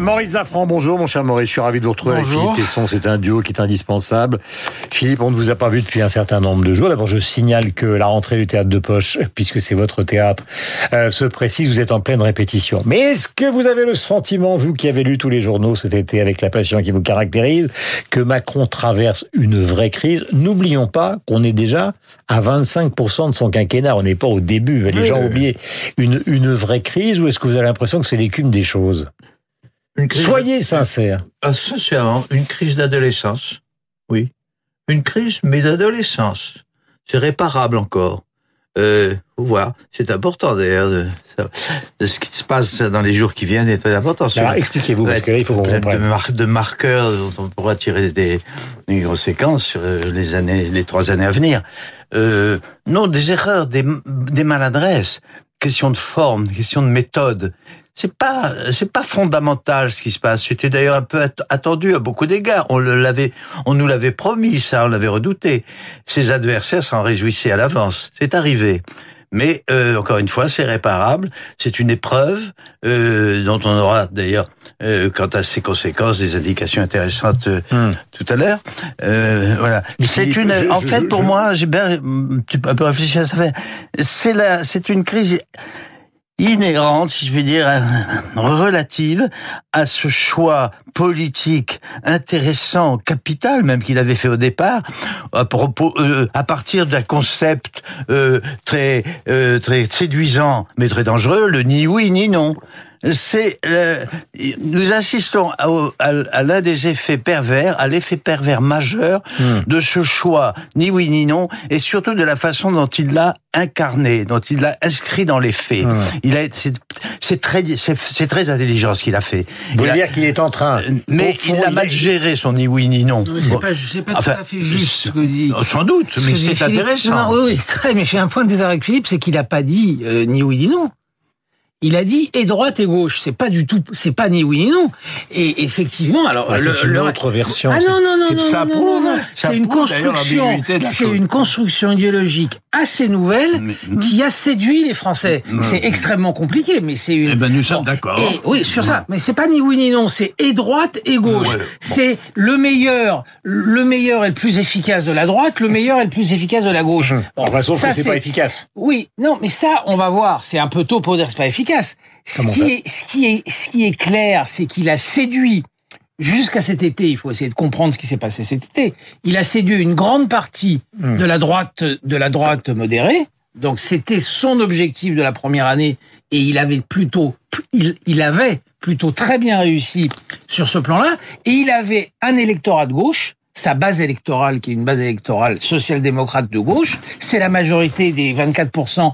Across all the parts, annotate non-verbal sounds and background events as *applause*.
Maurice Zafran, bonjour mon cher Maurice, je suis ravi de vous retrouver Bonjour. avec Philippe Tesson, c'est un duo qui est indispensable. Philippe, on ne vous a pas vu depuis un certain nombre de jours. D'abord, je signale que la rentrée du théâtre de poche, puisque c'est votre théâtre, euh, se précise, vous êtes en pleine répétition. Mais est-ce que vous avez le sentiment, vous qui avez lu tous les journaux cet été avec la passion qui vous caractérise, que Macron traverse une vraie crise? N'oublions pas qu'on est déjà à 25% de son quinquennat, on n'est pas au début, les Oui, gens oui, ont oublié. Une, une vraie crise ou est-ce que vous avez l'impression que c'est l'écume des choses? Une crise Soyez sincère. Ah, sincèrement, une crise d'adolescence. Oui. Une crise, mais d'adolescence. C'est réparable encore. Euh, faut voir. C'est important d'ailleurs de, de ce qui se passe dans les jours qui viennent est très important. Alors expliquez-vous, parce que là, il faut qu'on de, comprenne. mar- de marqueurs dont on pourra tirer des, des conséquences sur euh, les années, les trois années à venir. Euh, non, des erreurs, des, des maladresses, question de forme, question de méthode. C'est pas, c'est pas fondamental ce qui se passe. C'était d'ailleurs un peu att- attendu à beaucoup d'égards. On le l'avait, on nous l'avait promis, ça, on l'avait redouté. Ses adversaires s'en réjouissaient à l'avance. C'est arrivé. Mais euh, encore une fois, c'est réparable. C'est une épreuve euh, dont on aura d'ailleurs, euh, quant à ses conséquences, des indications intéressantes Hmm. tout à l'heure. Voilà. C'est une. je- en je- fait, je- pour moi, j'ai bien un peu réfléchi à ça. C'est la, c'est une crise inhérente, si je puis dire, euh, relative à ce choix politique intéressant, capital même qu'il avait fait au départ, à propos, euh, à partir d'un concept euh, très euh, très séduisant mais très dangereux, le ni oui ni non. C'est euh, nous assistons à, à- à l'un des effets pervers, à l'effet pervers majeur Hmm. de ce choix ni oui ni non, et surtout de la façon dont il l'a incarné, dont il l'a inscrit dans les faits. Hmm. Il a, c'est, c'est très, c'est, c'est très intelligent ce qu'il a fait. Vous voulez dire qu'il est en train. mais au fond, il a il mal géré son ni oui ni non. Non, mais c'est Bon. pas, c'est pas Enfin, tout à fait juste ce que dit. Sans doute, ce mais c'est intéressant. Non, oui, oui, *laughs* très, mais j'ai un point de désaccord avec Philippe, c'est qu'il a pas dit euh, ni oui ni non. Il a dit et droite et gauche. C'est pas du tout, c'est pas ni oui ni non. Et effectivement, alors c'est une le- autre version. Ah c'est- non non non non ça non, C'est une construction, c'est une construction idéologique assez nouvelle Mais- qui a séduit les Français. C'est extrêmement compliqué, mais c'est une. Eh ben, nous sommes d'accord. Oui, sur ça. Mais c'est pas ni oui ni non, c'est et droite et gauche. Ouais, bon. C'est le meilleur, le meilleur et le plus efficace de la droite, le meilleur et le plus efficace de la gauche. Bon, Enfin, sauf ça, que c'est pas efficace. Oui, non, mais ça, on va voir. C'est un peu tôt pour dire c'est pas efficace. Ce qui est, ce qui est, ce qui est clair, c'est qu'il a séduit jusqu'à cet été. Il faut essayer de comprendre ce qui s'est passé cet été. Il a séduit une grande partie Hmm. de la droite, de la droite modérée. Donc c'était son objectif de la première année et il avait plutôt, il, il avait plutôt très bien réussi sur ce plan-là et il avait un électorat de gauche. Sa base électorale, qui est une base électorale social-démocrate de gauche, c'est la majorité des 24%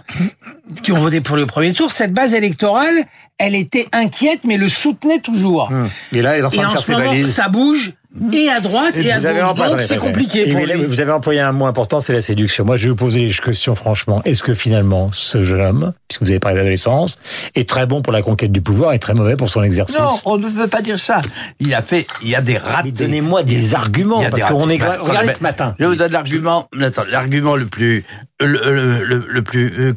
qui ont voté pour le premier tour. Cette base électorale, elle était inquiète, mais le soutenait toujours. Hum. Et là, il est en Et train de en faire ce ses moment, valises. ça bouge et à droite et, à gauche. Donc c'est compliqué pour lui. Vous avez employé un mot important, c'est la séduction. Moi, je vais vous poser les questions franchement. Est-ce que finalement, ce jeune homme, puisque vous avez parlé d'adolescence, est très bon pour la conquête du pouvoir et très mauvais pour son exercice? Non, on ne veut pas dire ça. Il a fait, il y a des ratés. Donnez-moi des arguments, Il y a parce qu'on est... ratés. Regardez Ben, ce matin. Je vous donne l'argument, attends, l'argument le plus, le, le- le- le plus euh,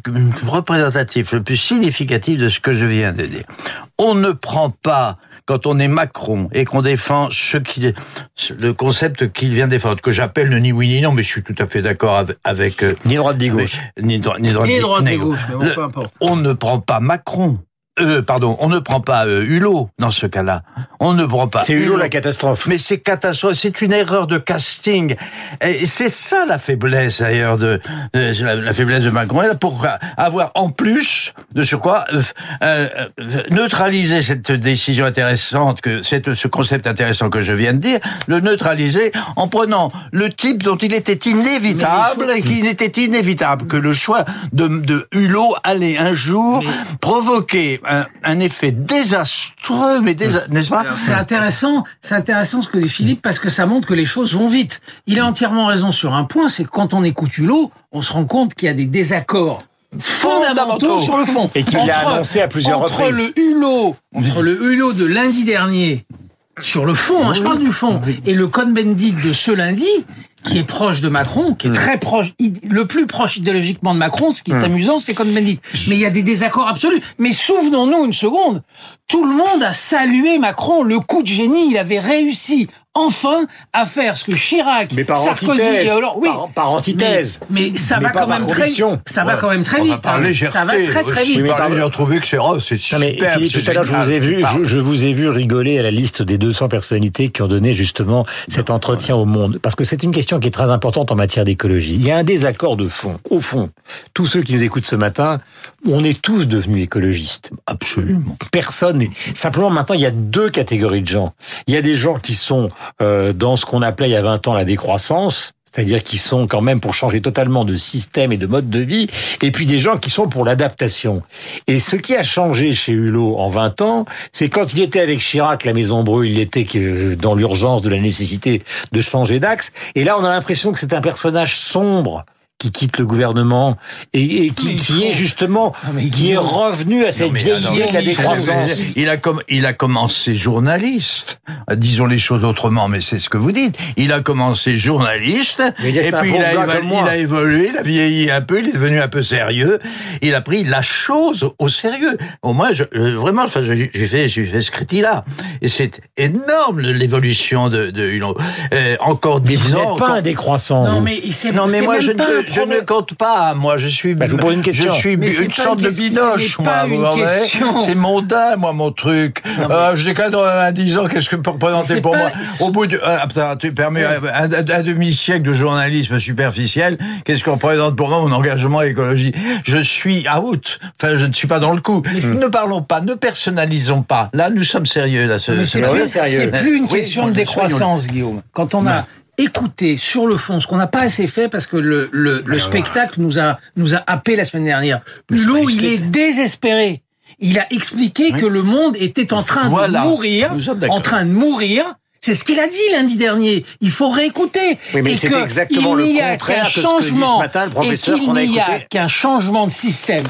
représentatif, le plus significatif de ce que je viens de dire. On ne prend pas, quand on est Macron et qu'on défend ce qui, le concept qu'il vient défendre, que j'appelle le ni oui ni non, mais je suis tout à fait d'accord avec, euh, Ni droite ni gauche. ni, dro- ni droite ni- droite ni gauche, mais bon, peu importe. on ne prend pas Macron. Euh, pardon, on ne prend pas euh, Hulot dans ce cas-là. On ne prend pas. C'est Hulot la catastrophe. Mais c'est catastrophique, c'est une erreur de casting. Et c'est ça la faiblesse d'ailleurs de, de- la, la faiblesse de Macron. Elle pour avoir en plus de sur quoi euh, euh, neutraliser cette décision intéressante que cette, ce concept intéressant que je viens de dire, le neutraliser en prenant le type dont il était inévitable et qui était inévitable que le choix de, de Hulot allait un jour provoquer un, un effet désastreux, mais désa- n'est-ce pas C'est intéressant, c'est intéressant ce que dit Philippe parce que ça montre que les choses vont vite. Il a entièrement raison sur un point, c'est que quand on écoute Hulot, on se rend compte qu'il y a des désaccords fondamentaux Fondamentaux. sur le fond. Et qu'il l'a annoncé à plusieurs entre reprises. le Hulot, entre le Hulot de lundi dernier sur le fond, hein, je parle du fond. Et le Cohn-Bendit de ce lundi, qui est proche de Macron, qui est très proche, le plus proche idéologiquement de Macron, ce qui est amusant, c'est Cohn-Bendit. Mais il y a des désaccords absolus. Mais souvenons-nous une seconde, tout le monde a salué Macron, le coup de génie, il avait réussi enfin à faire ce que Chirac, Mais par Sarkozy antithèse. et Hollande, oui, Par- par antithèse. Mais, mais ça Mais va quand par même très, ça va Ouais. quand même très vite. hein. légèreté. Ça va très très vite. mais Par par- légèreté, j'ai trouvé que c'est oh, c'est mais superbe. Philippe, tout à l'heure, je vous ai vu, je, je vous ai vu rigoler à la liste des 200 personnalités qui ont donné justement cet entretien au monde. Parce que c'est une question qui est très importante en matière d'écologie. Il y a un désaccord de fond. Au fond, tous ceux qui nous écoutent ce matin, on est tous devenus écologistes. Absolument. Personne n'est. Simplement, maintenant, il y a deux catégories de gens. Il y a des gens qui sont dans ce qu'on appelait il y a 20 ans la décroissance. C'est-à-dire qui sont quand même pour changer totalement de système et de mode de vie, et puis des gens qui sont pour l'adaptation. Et ce qui a changé chez Hulot en 20 ans, c'est quand il était avec Chirac, la Maison Brûle, il était que dans l'urgence de la nécessité de changer d'axe. Et là, on a l'impression que c'est un personnage sombre qui quitte le gouvernement et, et qui, qui est justement qui est revenu à cette vieille idée de la décroissance. Il a, com- il a commencé journaliste. Disons les choses autrement, mais c'est ce que vous dites. Il a commencé journaliste, et puis il a, comme il a évolué, il a vieilli un peu, il est devenu un peu sérieux. Il a pris la chose au sérieux. Au moins, je, euh, vraiment, enfin, je- j'ai fait, j'ai fait ce critique-là. Et c'est énorme l'évolution de, de Hulot. Euh, encore dix vous ans. n'êtes pas encore- un décroissant. Non vous. mais c'est non, mais moi, je ne, je ne compte pas. Moi, je suis, Bah, je vous pose une question. je suis Mais une sorte une de binoche, ce moi. vous. C'est mondain, moi, mon truc. Euh, J'ai 90 ans, qu'est-ce que peut représenter c'est pour pas- moi Au bout de, ah, putain, tu permets un, un- un demi-siècle de journalisme superficiel, qu'est-ce que représente pour moi mon engagement écologie Je suis out. Enfin, je ne suis pas dans le coup. Ne parlons pas, ne personnalisons pas. Là, nous sommes sérieux, là. ce- ce- c'est vrai, plus, sérieux. plus une Oui, question de soyons- décroissance, Guillaume. Quand on a écouté sur le fond, ce qu'on n'a pas assez fait parce que le, le, le spectacle nous a, nous a happé la semaine dernière. Hulot, il est désespéré. Il a expliqué que le monde était en train Voilà. de mourir, en train de mourir. C'est ce qu'il a dit lundi dernier. Il faut réécouter. Oui, mais et c'est que exactement il n'y a qu'un changement matin le et professeur qu'il n'y a qu'un changement de système.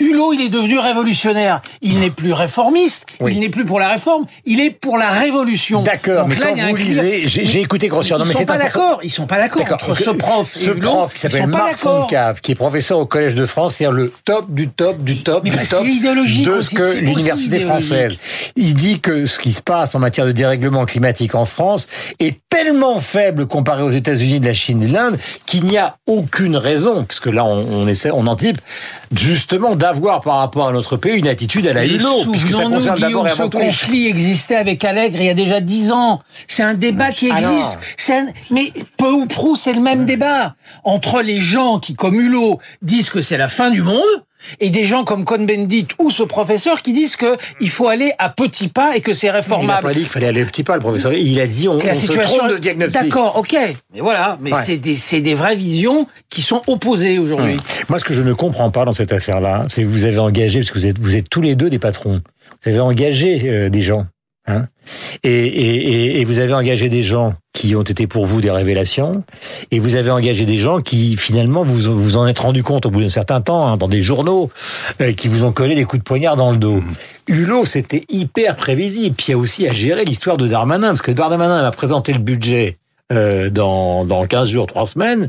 Hulot, il est devenu révolutionnaire. Il n'est plus réformiste. Oui. Il n'est plus pour la réforme. Il est pour la révolution. D'accord, mais là, quand vous lisez, j'ai écouté Grossière. Ils mais sont pas d'accord. Ils sont pas d'accord entre ce prof et ce Hulot. prof qui s'appelle Marc. Foncave, qui est professeur au Collège de France, c'est-à-dire le top du top du top Mais du top de ce que l'université française. Il dit que ce qui se passe en matière de dérèglement climatique en France est tellement faible comparé aux États-Unis, de la Chine et de l'Inde qu'il n'y a aucune raison, parce que là on, on essaie, on anticipe, justement d'avoir par rapport à notre pays une attitude à la Mais Hulot, puisque ça concerne d'abord et ce avant tout les conflit existait avec Allègre il y a déjà dix ans. C'est un débat qui existe. Un- Mais peu ou prou, c'est le même débat. Entre les gens qui, comme Hulot, disent que c'est la fin du monde, et des gens comme Cohn-Bendit ou ce professeur qui disent que il faut aller à petits pas et que c'est Il n'a réformable. pas dit qu'il fallait aller petit pas, le professeur. Il a dit on, la on se situation trompe de diagnostic. D'accord, ok. Mais voilà, mais Ouais. c'est des vraies visions qui sont opposées aujourd'hui. Moi, ce que je ne comprends pas dans cette affaire-là, c'est que vous avez engagé, parce que vous êtes, vous êtes tous les deux des patrons, vous avez engagé euh, des gens. Hein et, et, et, et vous avez engagé des gens qui ont été pour vous des révélations, et vous avez engagé des gens qui finalement vous vous en êtes rendu compte au bout d'un certain temps hein, dans des journaux euh, qui vous ont collé des coups de poignard dans le dos. Hulot, c'était hyper prévisible. Puis il y a aussi à gérer l'histoire de Darmanin, parce que Darmanin m'a présenté le budget. Euh, dans, dans 15 jours, 3 semaines.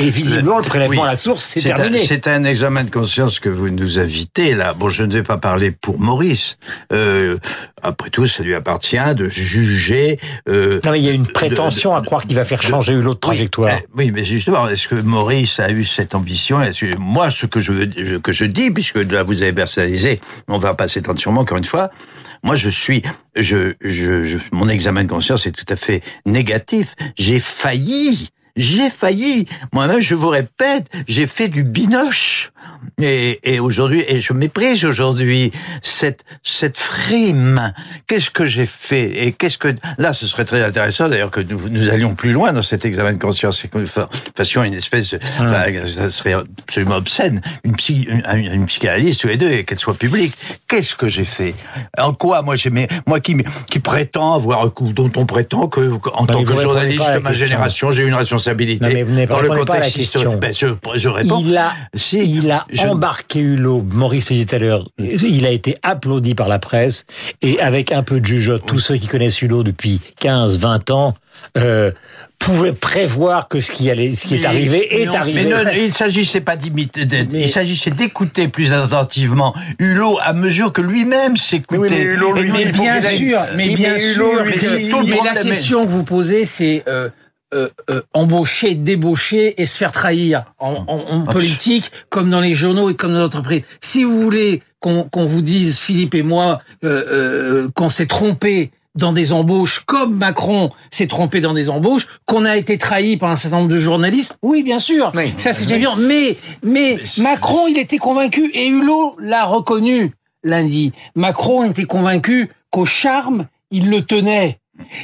Et visiblement, le prélèvement Oui. à la source, c'est terminé. c'est un examen de conscience que vous nous invitez là. Bon, je ne vais pas parler pour Maurice. Euh, après tout, ça lui appartient de juger. Euh, Non, mais il y a une de- prétention de- à croire qu'il va faire changer Hulot de trajectoire. Oui, eh, oui, mais justement, est-ce que Maurice a eu cette ambition? Que- Moi, ce que je, veux- que je dis, puisque là vous avez personnalisé, on va pas s'étendre sûrement encore une fois. Moi, je suis, je, je, mon examen de conscience est tout à fait négatif. J'ai failli. J'ai failli. Moi-même, je vous répète, j'ai fait du binoche. Et, et aujourd'hui, et je méprise aujourd'hui cette cette frime. Qu'est-ce que j'ai fait Et qu'est-ce que là, ce serait très intéressant d'ailleurs que nous, nous allions plus loin dans cet examen de conscience et que nous fa- fassions une espèce, de, enfin, ça serait absolument obscène, une, psy, une, une- une psychanalyse tous les deux et qu'elle soit publique. Qu'est-ce que j'ai fait? En quoi moi j'ai moi qui qui prétend avoir dont on prétend que en tant que journaliste pas de ma génération, j'ai une responsabilité Non, mais vous n'avez pas dans le pas la contexte question. historique. Ben, je, je réponds. Il a, Si, il a Je- embarqué Hulot, Maurice le dit tout à l'heure, il a été applaudi par la presse, et avec un peu de jugeote, tous ceux qui connaissent Hulot depuis 15, 20 ans, euh, pouvaient prévoir que ce qui allait, ce qui est Mais- arrivé mais est Mais arrivé. ne- *laughs* il s'agissait pas d'imiter, il s'agissait d'écouter plus attentivement Hulot à mesure que lui-même s'écoutait. Oui, mais bien sûr, mais bien Hulot, sûr. mais la question que vous posez, c'est euh, euh, euh, embaucher, débaucher et se faire trahir en, en- en politique, comme dans les journaux et comme dans l'entreprise. Si vous voulez qu'on vous dise, Philippe et moi, euh, euh, qu'on s'est trompé dans des embauches, comme Macron s'est trompé dans des embauches, qu'on a été trahi par un certain nombre de journalistes, oui, bien sûr, Oui. ça c'est évident. Mais, mais Macron, il était convaincu, et Hulot l'a reconnu lundi. Macron était convaincu qu'au charme, il le tenait.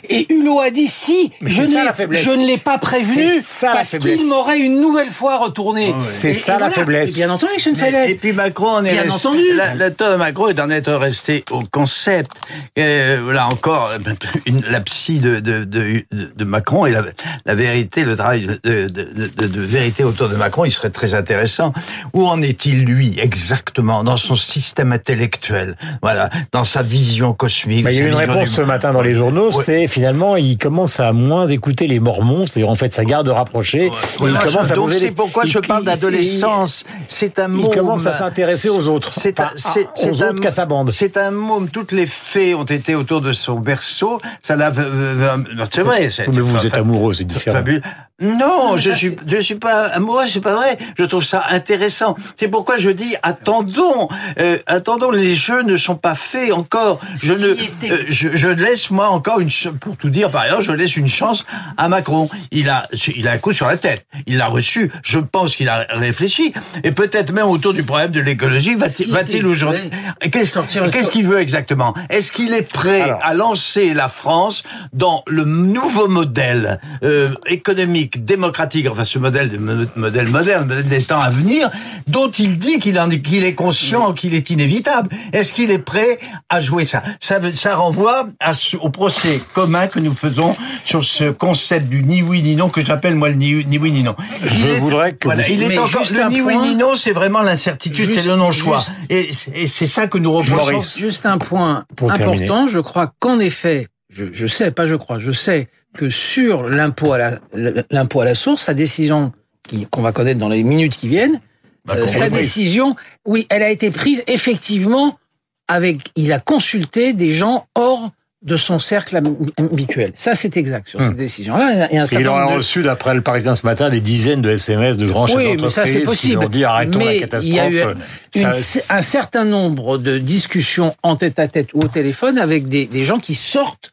Et Hulot a dit si, Mais je, c'est ça, la je ne l'ai pas prévenu C'est ça, la parce qu'il m'aurait une nouvelle fois retourné. C'est Et- ça, et la voilà. faiblesse. Et bien entendu, c'est une Mais- faiblesse. Et puis Macron en est Bien resté, entendu. la- le de Macron est d'en être resté au concept. Euh, là encore, *laughs* une, la psy de, de, de, de- de Macron et la, la vérité, le travail de, de, de, de- de vérité autour de Macron, il serait très intéressant. Où en est-il lui exactement dans son système intellectuel? Voilà, dans sa vision cosmique. Bah, il y a eu une réponse du- ce matin dans les journaux, Ouais. C'est finalement il commence à moins écouter les Mormons, c'est-à-dire en fait sa garde rapprochée. et il commence à donc c'est pourquoi je parle d'adolescence. C'est un Il, mot. il commence à s'intéresser aux autres, C'est un, c'est, aux c'est un- autres qu'à sa bande. C'est un môme. Toutes les fées ont été autour de son berceau. Ça l'a. C'est vrai. c'est- Mais vous êtes amoureux, c'est différent. Fabuleux. Non, je suis, je suis pas amoureux, c'est pas vrai. Je trouve ça intéressant. C'est pourquoi je dis attendons, euh, attendons. Les jeux ne sont pas faits encore. Je ne, euh, je, je laisse moi encore une, pour tout dire par ailleurs, je laisse une chance à Macron. Il a, il a un coup sur la tête. Il l'a reçu. Je pense qu'il a réfléchi et peut-être même autour du problème de l'écologie. Va-t-il, aujourd'hui. Qu'est-ce, qu'il veut exactement? Est-ce qu'il est prêt Alors. à lancer la France dans le nouveau modèle euh, économique, démocratique, enfin ce modèle, modèle moderne, modèle des temps à venir, dont il dit qu'il en est, qu'il est conscient, qu'il est inévitable. Est-ce qu'il est prêt à jouer ça? Ça, veut- ça renvoie à au procès commun que nous faisons sur ce concept du ni oui ni non que j'appelle moi le ni, ni oui ni non. Je Il est- voudrais que voilà, vous- il est Mais encore le ni oui point. ni non, c'est vraiment l'incertitude, c'est le non choix. juste- Et, et c'est ça que nous reprochons. Juste un point Pour terminer. important, je crois qu'en effet, je, je sais, pas je crois, je sais que sur l'impôt à la, l'impôt à la source, sa décision qui- qu'on va connaître dans les minutes qui viennent, Bah, euh, sa décision, oui, elle a été prise effectivement avec, il a consulté des gens hors de son cercle habituel. Ça, c'est exact sur cette décision-là. Il y a un certain il aura nombre de- reçu, d'après le Parisien ce matin, des dizaines de SMS de grands chefs Oui, mais d'entreprise ça, c'est qui possible. lui ont dit arrêtons Mais la il y a eu catastrophe. une- Ça- un certain nombre de discussions en tête à tête ou au téléphone avec des, des gens qui sortent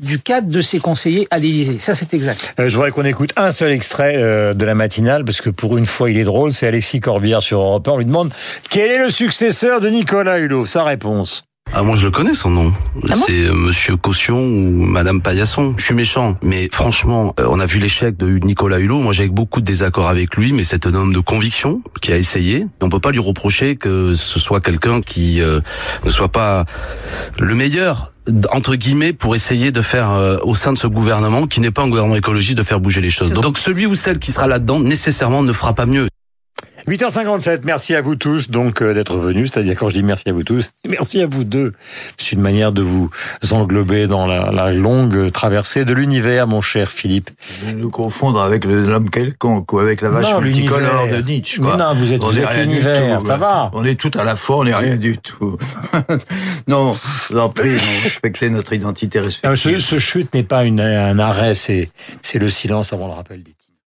du cadre de ses conseillers à l'Élysée. Ça, c'est exact. Euh, je voudrais qu'on écoute un seul extrait euh, de la matinale, parce que pour une fois, il est drôle. C'est Alexis Corbière sur Europe 1. On lui demande quel est le successeur de Nicolas Hulot? Sa réponse. Ah moi je le connais son nom. Ah bon? C'est euh, Monsieur Caution ou Madame Paillasson. Je suis méchant, mais franchement, euh, on a vu l'échec de Nicolas Hulot. Moi j'ai beaucoup de désaccords avec lui, mais c'est un homme de conviction qui a essayé. On peut pas lui reprocher que ce soit quelqu'un qui euh, ne soit pas le meilleur entre guillemets pour essayer de faire euh, au sein de ce gouvernement qui n'est pas un gouvernement écologiste de faire bouger les choses. Donc celui ou celle qui sera là-dedans nécessairement ne fera pas mieux. 8h57, merci à vous tous donc euh, d'être venus, c'est-à-dire quand je dis merci à vous tous, *laughs* merci à vous deux. C'est une manière de vous englober dans la, la longue traversée de l'univers, mon cher Philippe. De nous confondre avec l'homme quelconque ou avec la vache Non, multicolore de. Nietzsche. Quoi. non, vous êtes- vous êtes l'univers, ça va. On est tout à la fois, on n'est rien du tout. *laughs* non, en prie, non, respectez notre identité Ah, respective. Ce, ce chute n'est pas une, un arrêt, c'est c'est le silence avant le rappel des titres.